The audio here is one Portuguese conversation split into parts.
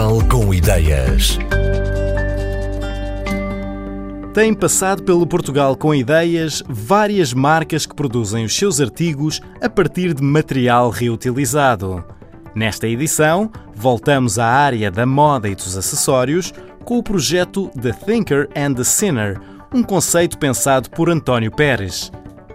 Portugal com Ideias. Tem passado pelo Portugal com Ideias várias marcas que produzem os seus artigos a partir de material reutilizado. Nesta edição, voltamos à área da moda e dos acessórios com o projeto The Thinker and the Sinner, um conceito pensado por António Pérez.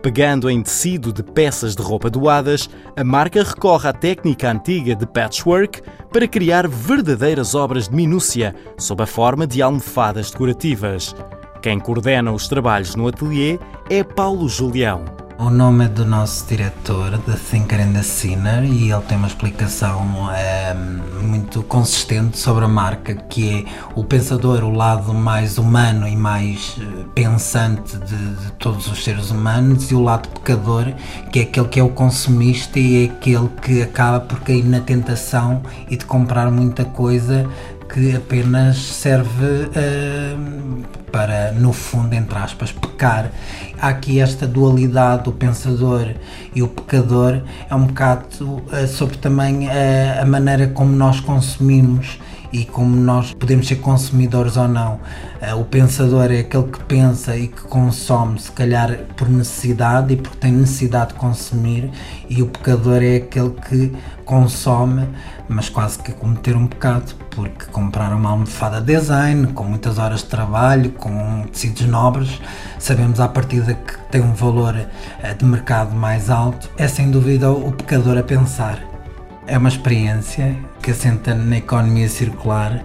Pegando em tecido de peças de roupa doadas, a marca recorre à técnica antiga de patchwork para criar verdadeiras obras de minúcia sob a forma de almofadas decorativas. Quem coordena os trabalhos no ateliê é Paulo Julião. O nome é do nosso diretor, The Thinker and the Sinner, e ele tem uma explicação é, muito consistente sobre a marca, que é o pensador, o lado mais humano e mais eh, pensante de, de, todos os seres humanos, e o lado pecador, que é aquele que é o consumista e é aquele que acaba por cair na tentação e de comprar muita coisa que apenas serve uh, para, no fundo, entre aspas, pecar. Há aqui esta dualidade do pensador e o pecador, é um bocado uh, sobre também uh, a maneira como nós consumimos e como nós podemos ser consumidores ou não. Uh, o pensador é aquele que pensa e que consome, se calhar por necessidade e porque tem necessidade de consumir, e o pecador é aquele que consome, mas quase que cometer um pecado, porque comprar uma almofada design, com muitas horas de trabalho, com tecidos nobres, sabemos à partida que tem um valor uh, de mercado mais alto, é sem dúvida o pecador a pensar. É uma experiência que assenta na economia circular,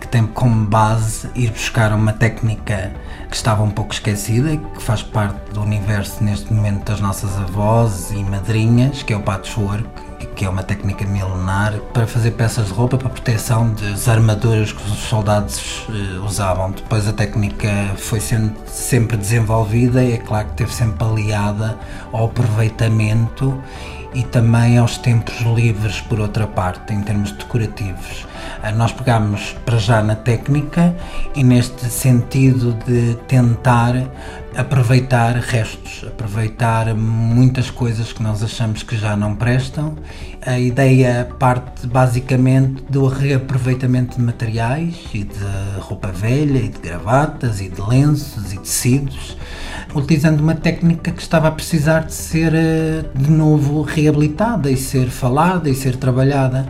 que tem como base ir buscar uma técnica que estava um pouco esquecida que faz parte do universo neste momento das nossas avós e madrinhas, que é o patchwork, que é uma técnica milenar para fazer peças de roupa para proteção das armaduras que os soldados uh, usavam. Depois a técnica foi sendo sempre desenvolvida e é claro que esteve sempre aliada ao aproveitamento e também aos tempos livres, por outra parte, em termos decorativos. Ah, nós pegamos para já na técnica e neste sentido de tentar aproveitar restos, aproveitar muitas coisas que nós achamos que já não prestam. A ideia parte basicamente do reaproveitamento de materiais e de roupa velha e de gravatas e de lenços e tecidos utilizando uma técnica que estava a precisar de ser eh, de novo reabilitada e ser falada e ser trabalhada.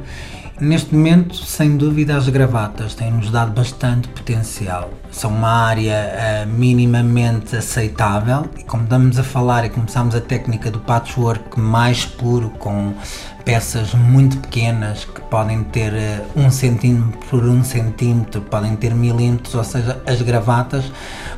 Neste momento, sem dúvida, as gravatas têm-nos dado bastante potencial. São uma área uh, minimamente aceitável e, como estamos a falar e começamos a técnica do patchwork mais puro, com peças muito pequenas que podem ter uh, um centímetro por um centímetro, podem ter milímetros, ou seja, as gravatas,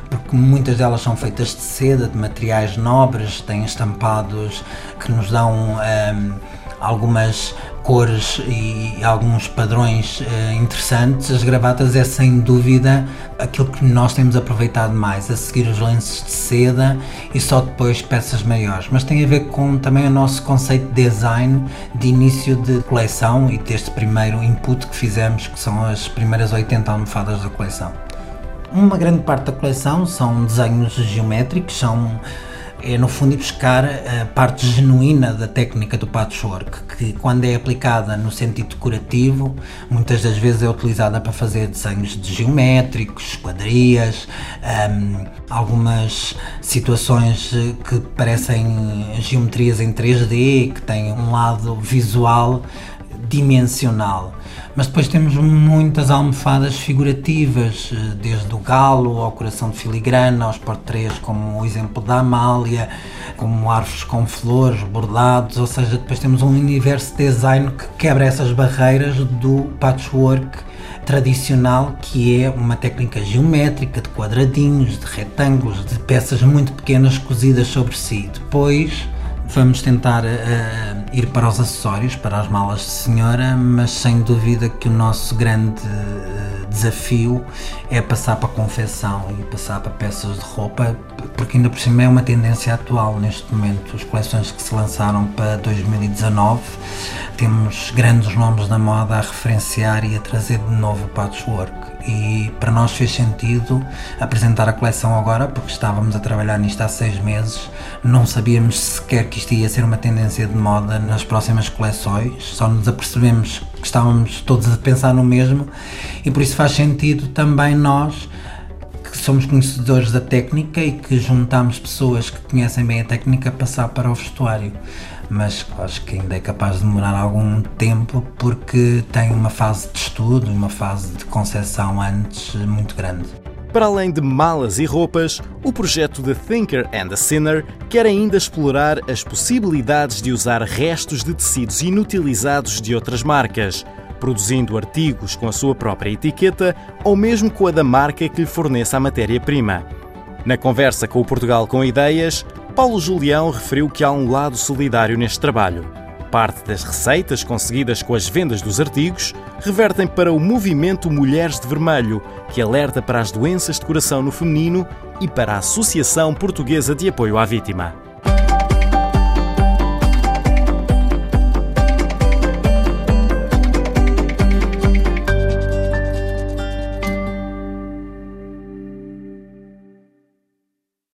porque muitas delas são feitas de seda, de materiais nobres, têm estampados que nos dão. Ehm, algumas cores e alguns padrões uh, interessantes, as gravatas é sem dúvida aquilo que nós temos aproveitado mais, a seguir os lenços de seda e só depois peças maiores. Mas tem a ver com também o nosso conceito de design de início de coleção e deste primeiro input que fizemos, que são as primeiras 80 almofadas da coleção. Uma grande parte da coleção são desenhos geométricos, são é no fundo ir buscar a parte genuína da técnica do patchwork, que quando é aplicada no sentido decorativo, muitas das vezes é utilizada para fazer desenhos de geométricos, quadrias, um, algumas situações que parecem geometrias em 3D, que têm um lado visual dimensional. Mas depois temos muitas almofadas figurativas, eh, desde o galo ao coração de filigrana, aos portretos, como o exemplo da Amália, como árvores com flores, bordados, ou seja, depois temos um universo de design que quebra essas barreiras do patchwork tradicional, que é uma técnica geométrica de quadradinhos, de retângulos, de peças muito pequenas cozidas sobre si. Depois Vamos tentar uh, ir para os acessórios, para as malas de senhora, mas sem dúvida que o nosso grande uh, desafio é passar para a confecção e passar para peças de roupa, porque ainda por cima é uma tendência atual neste momento. As coleções que se lançaram para 2019 temos grandes nomes da moda a referenciar e a trazer de novo o patchwork e para nós fez sentido apresentar a coleção agora porque estávamos a trabalhar nisto há seis meses, não sabíamos sequer que isto ia ser uma tendência de moda nas próximas coleções, só nos apercebemos que estávamos todos a pensar no mesmo e por isso faz sentido também nós que somos conhecedores da técnica e que juntamos pessoas que conhecem bem a técnica passar para o vestuário mas acho que ainda é capaz de demorar algum tempo porque tem uma fase de estudo, uma fase de concepção antes muito grande. Para além de malas e roupas, o projeto The Thinker and the Sinner quer ainda explorar as possibilidades de usar restos de tecidos inutilizados de outras marcas, produzindo artigos com a sua própria etiqueta ou mesmo com a da marca que lhe forneça a matéria-prima. Na conversa com o Portugal com Ideias, Paulo Julião referiu que há um lado solidário neste trabalho. Parte das receitas conseguidas com as vendas dos artigos revertem para o movimento Mulheres de Vermelho, que alerta para as doenças de coração no feminino e para a Associação Portuguesa de Apoio à Vítima.